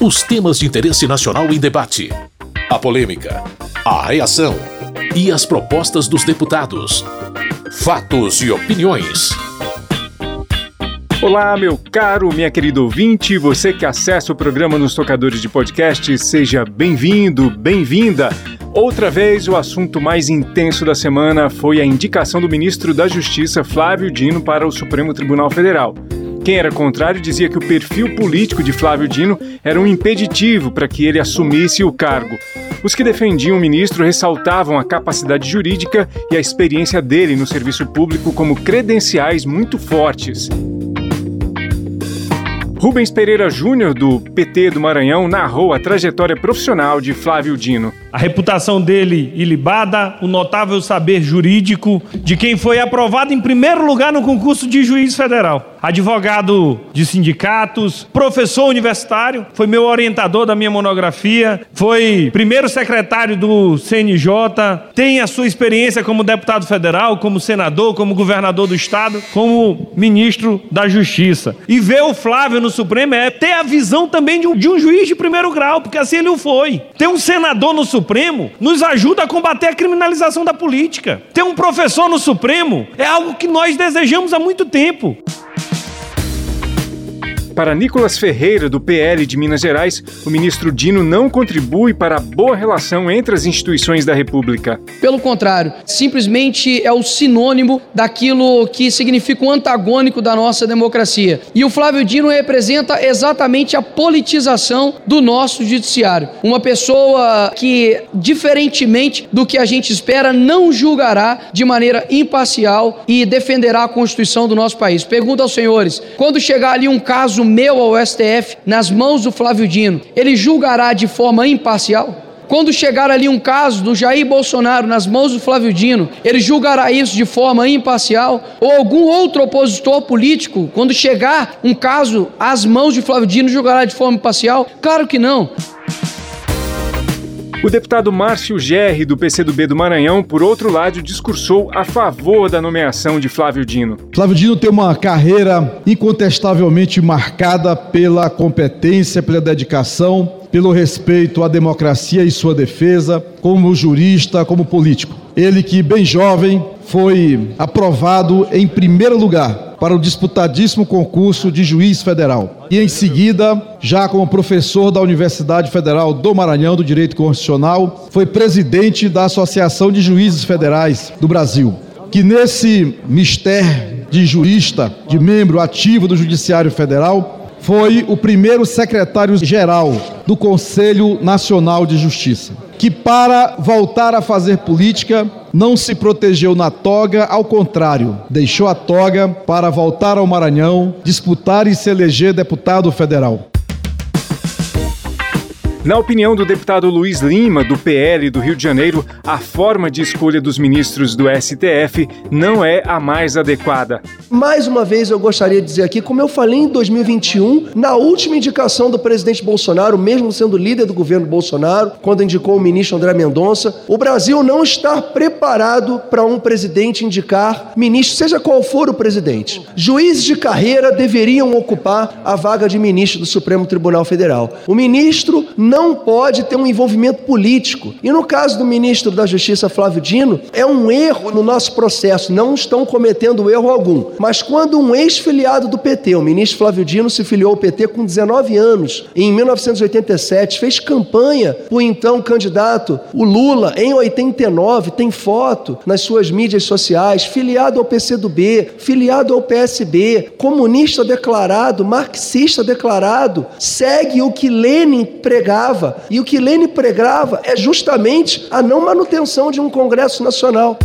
Os temas de interesse nacional em debate. A polêmica. A reação. E as propostas dos deputados. Fatos e opiniões. Olá, meu caro, minha querida ouvinte, você que acessa o programa nos tocadores de podcast, seja bem-vindo, bem-vinda. Outra vez, o assunto mais intenso da semana foi a indicação do ministro da Justiça, Flávio Dino, para o Supremo Tribunal Federal. Quem era contrário dizia que o perfil político de Flávio Dino era um impeditivo para que ele assumisse o cargo. Os que defendiam o ministro ressaltavam a capacidade jurídica e a experiência dele no serviço público como credenciais muito fortes. Rubens Pereira Júnior, do PT do Maranhão, narrou a trajetória profissional de Flávio Dino. A reputação dele ilibada, o notável saber jurídico de quem foi aprovado em primeiro lugar no concurso de juiz federal. Advogado de sindicatos, professor universitário, foi meu orientador da minha monografia, foi primeiro secretário do CNJ, tem a sua experiência como deputado federal, como senador, como governador do estado, como ministro da Justiça. E ver o Flávio no Supremo é ter a visão também de um, de um juiz de primeiro grau, porque assim ele o foi. Ter um senador no Supremo Supremo nos ajuda a combater a criminalização da política. Ter um professor no Supremo é algo que nós desejamos há muito tempo. Para Nicolas Ferreira, do PL de Minas Gerais, o ministro Dino não contribui para a boa relação entre as instituições da República. Pelo contrário, simplesmente é o sinônimo daquilo que significa o antagônico da nossa democracia. E o Flávio Dino representa exatamente a politização do nosso judiciário. Uma pessoa que, diferentemente do que a gente espera, não julgará de maneira imparcial e defenderá a Constituição do nosso país. Pergunta aos senhores: quando chegar ali um caso meu ao STF nas mãos do Flávio Dino, ele julgará de forma imparcial? Quando chegar ali um caso do Jair Bolsonaro nas mãos do Flávio Dino, ele julgará isso de forma imparcial? Ou algum outro opositor político, quando chegar um caso às mãos de Flávio Dino, julgará de forma imparcial? Claro que não. O deputado Márcio Gerri, do PCdoB do Maranhão, por outro lado, discursou a favor da nomeação de Flávio Dino. Flávio Dino tem uma carreira incontestavelmente marcada pela competência, pela dedicação, pelo respeito à democracia e sua defesa, como jurista, como político. Ele que, bem jovem, foi aprovado em primeiro lugar para o disputadíssimo concurso de juiz federal. E em seguida, já como professor da Universidade Federal do Maranhão do Direito Constitucional, foi presidente da Associação de Juízes Federais do Brasil. Que nesse mistério de jurista, de membro ativo do Judiciário Federal, foi o primeiro secretário-geral do Conselho Nacional de Justiça, que para voltar a fazer política não se protegeu na toga, ao contrário, deixou a toga para voltar ao Maranhão, disputar e se eleger deputado federal. Na opinião do deputado Luiz Lima, do PL do Rio de Janeiro, a forma de escolha dos ministros do STF não é a mais adequada. Mais uma vez eu gostaria de dizer aqui, como eu falei em 2021, na última indicação do presidente Bolsonaro, mesmo sendo líder do governo Bolsonaro, quando indicou o ministro André Mendonça, o Brasil não está preparado para um presidente indicar ministro, seja qual for o presidente. Juízes de carreira deveriam ocupar a vaga de ministro do Supremo Tribunal Federal. O ministro não pode ter um envolvimento político. E no caso do ministro da Justiça, Flávio Dino, é um erro no nosso processo, não estão cometendo erro algum. Mas quando um ex-filiado do PT, o ministro Flávio Dino, se filiou ao PT com 19 anos, em 1987, fez campanha o então candidato, o Lula, em 89, tem foto nas suas mídias sociais, filiado ao PCdoB, filiado ao PSB, comunista declarado, marxista declarado, segue o que Lenin pregava. E o que Lênin pregava é justamente a não manutenção de um Congresso Nacional.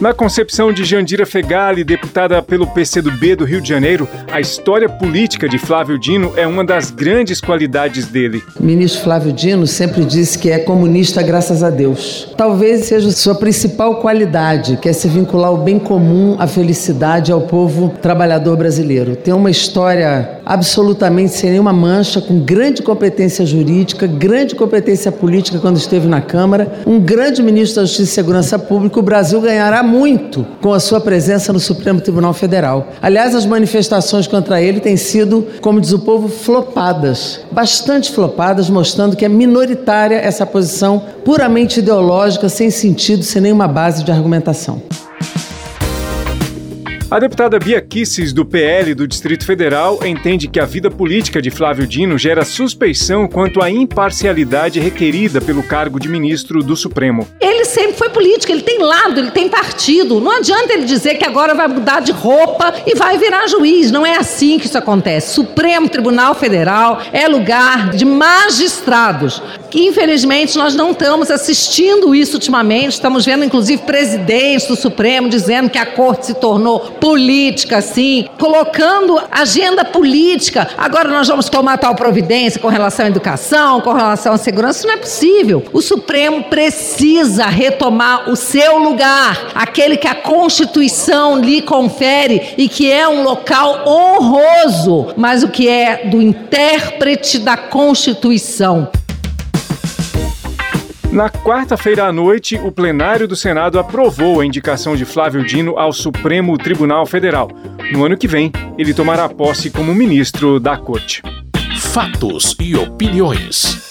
Na concepção de Jandira Fegali, deputada pelo PCdoB do Rio de Janeiro, a história política de Flávio Dino é uma das grandes qualidades dele. O ministro Flávio Dino sempre disse que é comunista graças a Deus. Talvez seja sua principal qualidade, que é se vincular ao bem comum, à felicidade ao povo trabalhador brasileiro. Tem uma história absolutamente sem nenhuma mancha, com grande competência jurídica, grande competência política quando esteve na Câmara, um grande ministro da Justiça e Segurança Pública. O Brasil ganhará muito com a sua presença no Supremo Tribunal Federal. Aliás, as manifestações contra ele têm sido, como diz o povo, flopadas, bastante flopadas, mostrando que é minoritária essa posição puramente ideológica, sem sentido, sem nenhuma base de argumentação. A deputada Bia Kisses, do PL do Distrito Federal, entende que a vida política de Flávio Dino gera suspeição quanto à imparcialidade requerida pelo cargo de ministro do Supremo. Ele sempre foi político, ele tem lado, ele tem partido. Não adianta ele dizer que agora vai mudar de roupa e vai virar juiz. Não é assim que isso acontece. Supremo Tribunal Federal é lugar de magistrados. Infelizmente nós não estamos assistindo isso ultimamente. Estamos vendo, inclusive, presidentes do Supremo dizendo que a corte se tornou política, assim, colocando agenda política. Agora nós vamos tomar tal providência com relação à educação, com relação à segurança. Isso não é possível. O Supremo precisa retomar o seu lugar, aquele que a Constituição lhe confere e que é um local honroso, mas o que é do intérprete da Constituição. Na quarta-feira à noite, o plenário do Senado aprovou a indicação de Flávio Dino ao Supremo Tribunal Federal. No ano que vem, ele tomará posse como ministro da Corte. Fatos e opiniões.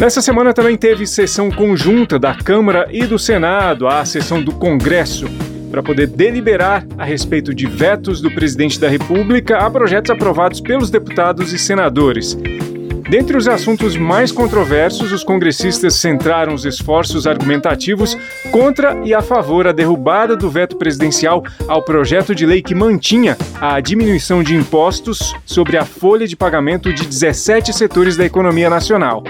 Nessa semana também teve sessão conjunta da Câmara e do Senado, a sessão do Congresso, para poder deliberar a respeito de vetos do presidente da República a projetos aprovados pelos deputados e senadores. Dentre os assuntos mais controversos, os congressistas centraram os esforços argumentativos contra e a favor da derrubada do veto presidencial ao projeto de lei que mantinha a diminuição de impostos sobre a folha de pagamento de 17 setores da economia nacional.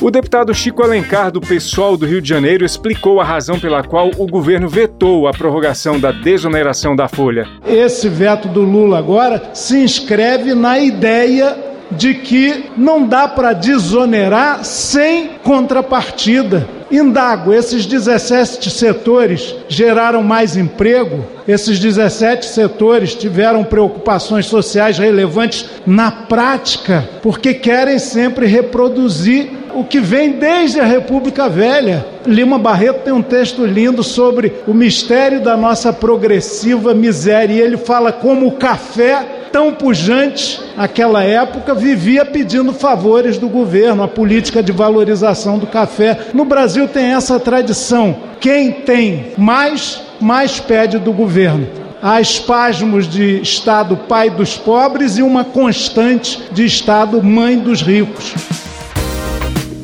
O deputado Chico Alencar, do PSOL do Rio de Janeiro, explicou a razão pela qual o governo vetou a prorrogação da desoneração da folha. Esse veto do Lula agora se inscreve na ideia de que não dá para desonerar sem contrapartida. Indago, esses 17 setores geraram mais emprego? Esses 17 setores tiveram preocupações sociais relevantes na prática, porque querem sempre reproduzir o que vem desde a República Velha. Lima Barreto tem um texto lindo sobre o mistério da nossa progressiva miséria, e ele fala como o café tão pujante naquela época vivia pedindo favores do governo, a política de valorização do café. No Brasil tem essa tradição. Quem tem mais, mais pede do governo. Há espasmos de Estado pai dos pobres e uma constante de Estado mãe dos ricos.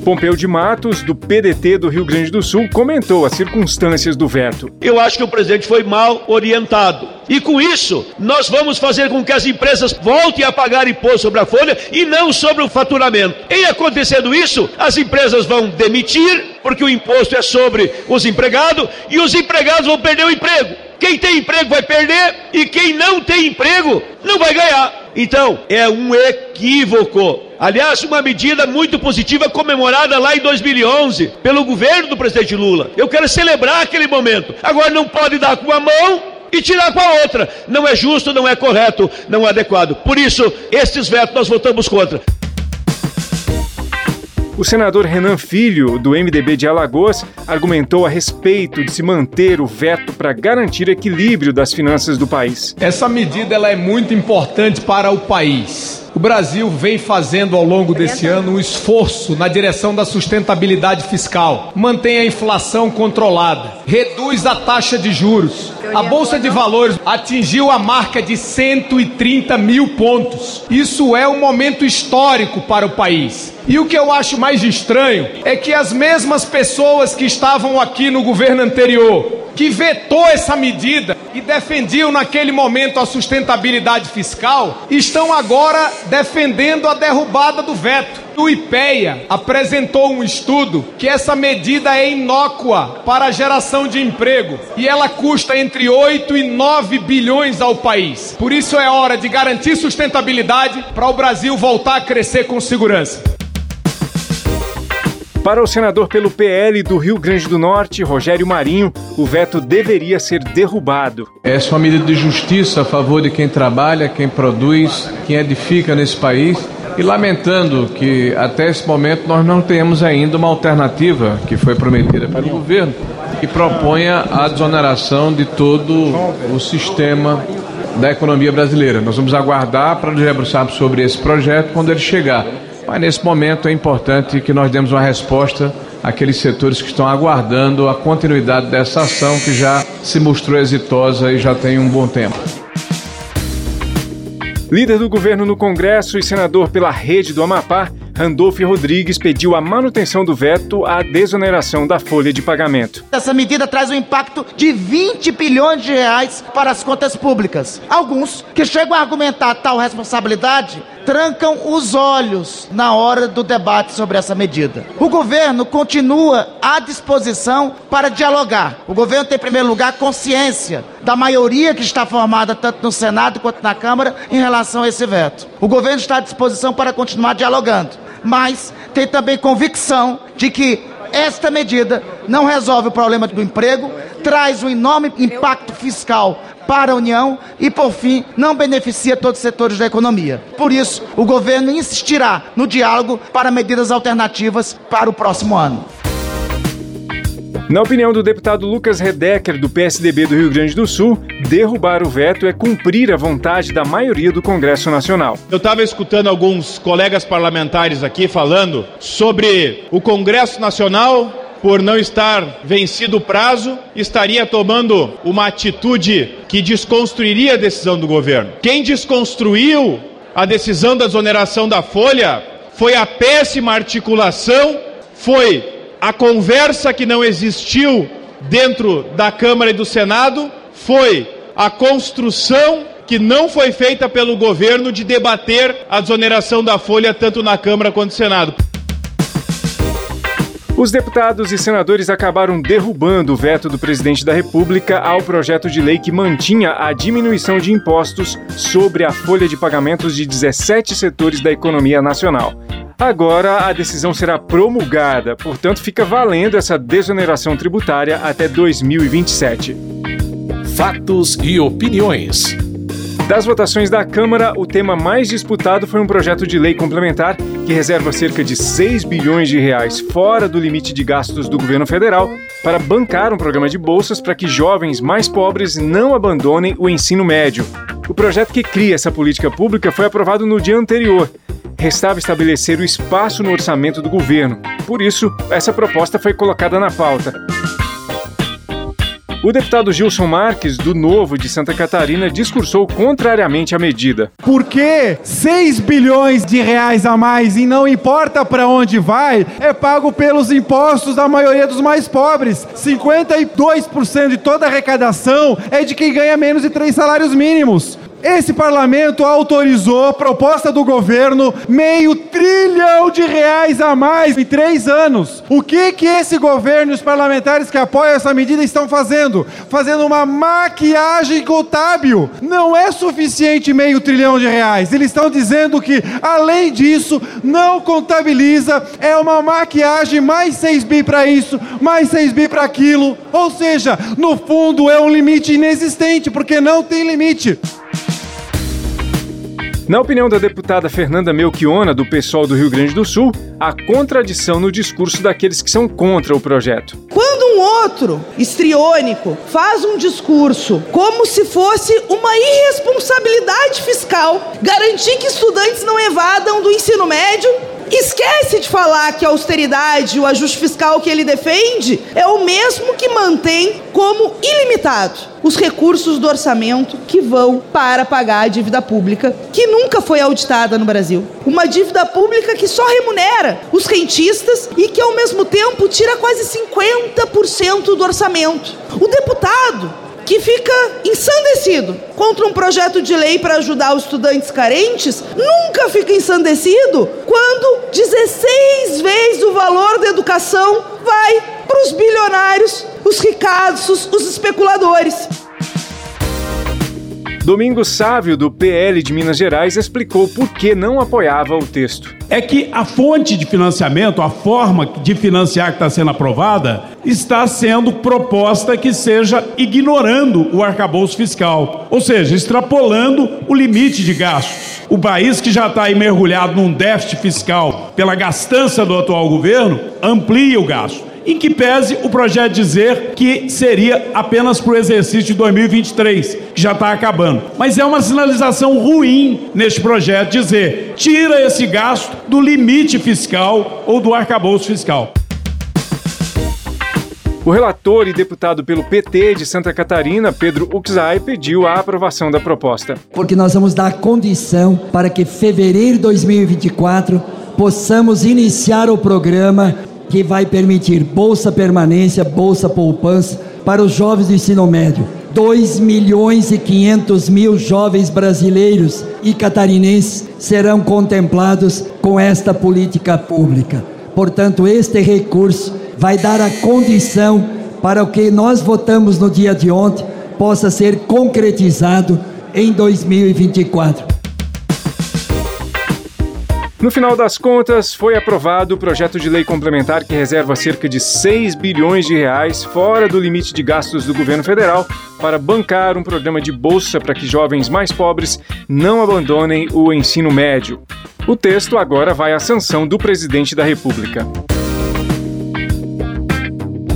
Pompeu de Matos, do PDT do Rio Grande do Sul, comentou as circunstâncias do veto. Eu acho que o presidente foi mal orientado. E com isso, nós vamos fazer com que as empresas voltem a pagar imposto sobre a folha e não sobre o faturamento. Em acontecendo isso, as empresas vão demitir, porque o imposto é sobre os empregados, e os empregados vão perder o emprego. Quem tem emprego vai perder e quem não tem emprego não vai ganhar. Então, é um equívoco. Aliás, uma medida muito positiva comemorada lá em 2011 pelo governo do presidente Lula. Eu quero celebrar aquele momento. Agora não pode dar com uma mão e tirar com a outra. Não é justo, não é correto, não é adequado. Por isso, estes vetos nós votamos contra. O senador Renan Filho, do MDB de Alagoas, argumentou a respeito de se manter o veto para garantir equilíbrio das finanças do país. Essa medida ela é muito importante para o país. O Brasil vem fazendo ao longo desse ano um esforço na direção da sustentabilidade fiscal, mantém a inflação controlada, reduz a taxa de juros. A Bolsa de Valores atingiu a marca de 130 mil pontos. Isso é um momento histórico para o país. E o que eu acho mais estranho é que as mesmas pessoas que estavam aqui no governo anterior, que vetou essa medida e defendiam naquele momento a sustentabilidade fiscal, estão agora defendendo a derrubada do veto. O IPEA apresentou um estudo que essa medida é inócua para a geração de emprego e ela custa entre 8 e 9 bilhões ao país. Por isso é hora de garantir sustentabilidade para o Brasil voltar a crescer com segurança. Para o senador pelo PL do Rio Grande do Norte, Rogério Marinho, o veto deveria ser derrubado. Essa é uma medida de justiça a favor de quem trabalha, quem produz, quem edifica nesse país. E lamentando que até esse momento nós não temos ainda uma alternativa que foi prometida pelo governo que proponha a desoneração de todo o sistema da economia brasileira. Nós vamos aguardar para nos debruçarmos sobre esse projeto quando ele chegar. Mas nesse momento é importante que nós demos uma resposta àqueles setores que estão aguardando a continuidade dessa ação que já se mostrou exitosa e já tem um bom tempo. Líder do governo no Congresso e senador pela rede do Amapá, Randolph Rodrigues pediu a manutenção do veto à desoneração da folha de pagamento. Essa medida traz um impacto de 20 bilhões de reais para as contas públicas. Alguns que chegam a argumentar tal responsabilidade trancam os olhos na hora do debate sobre essa medida. O governo continua à disposição para dialogar. O governo tem, em primeiro lugar, consciência da maioria que está formada tanto no Senado quanto na Câmara em relação a esse veto. O governo está à disposição para continuar dialogando mas tem também convicção de que esta medida não resolve o problema do emprego, traz um enorme impacto fiscal para a União e, por fim, não beneficia todos os setores da economia. Por isso, o governo insistirá no diálogo para medidas alternativas para o próximo ano. Na opinião do deputado Lucas Redecker, do PSDB do Rio Grande do Sul, derrubar o veto é cumprir a vontade da maioria do Congresso Nacional. Eu estava escutando alguns colegas parlamentares aqui falando sobre o Congresso Nacional por não estar vencido o prazo, estaria tomando uma atitude que desconstruiria a decisão do governo. Quem desconstruiu a decisão da exoneração da folha foi a péssima articulação, foi a conversa que não existiu dentro da Câmara e do Senado foi a construção que não foi feita pelo governo de debater a desoneração da folha tanto na Câmara quanto no Senado. Os deputados e senadores acabaram derrubando o veto do presidente da República ao projeto de lei que mantinha a diminuição de impostos sobre a folha de pagamentos de 17 setores da economia nacional. Agora a decisão será promulgada, portanto, fica valendo essa desoneração tributária até 2027. Fatos e opiniões. Das votações da Câmara, o tema mais disputado foi um projeto de lei complementar que reserva cerca de 6 bilhões de reais fora do limite de gastos do governo federal para bancar um programa de bolsas para que jovens mais pobres não abandonem o ensino médio. O projeto que cria essa política pública foi aprovado no dia anterior restava estabelecer o espaço no orçamento do governo. Por isso, essa proposta foi colocada na pauta. O deputado Gilson Marques, do Novo de Santa Catarina, discursou contrariamente à medida. Por que 6 bilhões de reais a mais e não importa para onde vai, é pago pelos impostos da maioria dos mais pobres? 52% de toda a arrecadação é de quem ganha menos de três salários mínimos. Esse parlamento autorizou, proposta do governo, meio trilhão de reais a mais em três anos. O que que esse governo e os parlamentares que apoiam essa medida estão fazendo? Fazendo uma maquiagem contábil. Não é suficiente meio trilhão de reais. Eles estão dizendo que, além disso, não contabiliza, é uma maquiagem mais 6 bi para isso, mais 6 bi para aquilo. Ou seja, no fundo é um limite inexistente, porque não tem limite. Na opinião da deputada Fernanda Melchiona, do PSOL do Rio Grande do Sul, há contradição no discurso daqueles que são contra o projeto. Quando um outro, estriônico, faz um discurso como se fosse uma irresponsabilidade fiscal garantir que estudantes não evadam do ensino médio Esquece de falar que a austeridade, o ajuste fiscal que ele defende, é o mesmo que mantém como ilimitado os recursos do orçamento que vão para pagar a dívida pública, que nunca foi auditada no Brasil. Uma dívida pública que só remunera os rentistas e que, ao mesmo tempo, tira quase 50% do orçamento. O deputado que fica ensandecido contra um projeto de lei para ajudar os estudantes carentes, nunca fica ensandecido quando 16 vezes o valor da educação vai para os bilionários, os ricaços, os especuladores. Domingos Sávio, do PL de Minas Gerais, explicou por que não apoiava o texto. É que a fonte de financiamento, a forma de financiar que está sendo aprovada, está sendo proposta que seja ignorando o arcabouço fiscal, ou seja, extrapolando o limite de gastos. O país que já está aí mergulhado num déficit fiscal pela gastança do atual governo, amplia o gasto. Em que pese o projeto dizer que seria apenas para o exercício de 2023, que já está acabando. Mas é uma sinalização ruim neste projeto dizer tira esse gasto do limite fiscal ou do arcabouço fiscal. O relator e deputado pelo PT de Santa Catarina, Pedro Uxai, pediu a aprovação da proposta. Porque nós vamos dar condição para que fevereiro de 2024 possamos iniciar o programa que vai permitir bolsa permanência, bolsa poupança para os jovens do ensino médio. 2 milhões e 500 mil jovens brasileiros e catarinenses serão contemplados com esta política pública. Portanto, este recurso vai dar a condição para o que nós votamos no dia de ontem possa ser concretizado em 2024. No final das contas, foi aprovado o projeto de lei complementar que reserva cerca de 6 bilhões de reais fora do limite de gastos do governo federal para bancar um programa de bolsa para que jovens mais pobres não abandonem o ensino médio. O texto agora vai à sanção do presidente da República.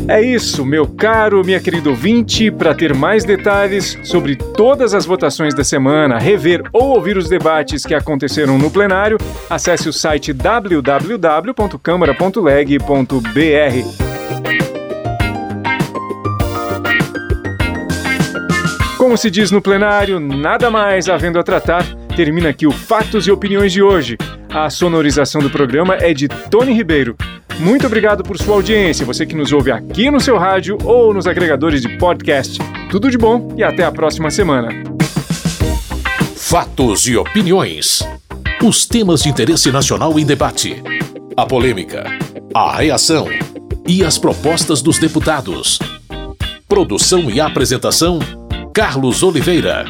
É isso, meu caro, minha querida ouvinte. Para ter mais detalhes sobre todas as votações da semana, rever ou ouvir os debates que aconteceram no plenário, acesse o site www.câmara.leg.br. Como se diz no plenário, nada mais havendo a tratar, termina aqui o Fatos e Opiniões de hoje. A sonorização do programa é de Tony Ribeiro. Muito obrigado por sua audiência, você que nos ouve aqui no seu rádio ou nos agregadores de podcast. Tudo de bom e até a próxima semana. Fatos e opiniões. Os temas de interesse nacional em debate. A polêmica, a reação e as propostas dos deputados. Produção e apresentação: Carlos Oliveira.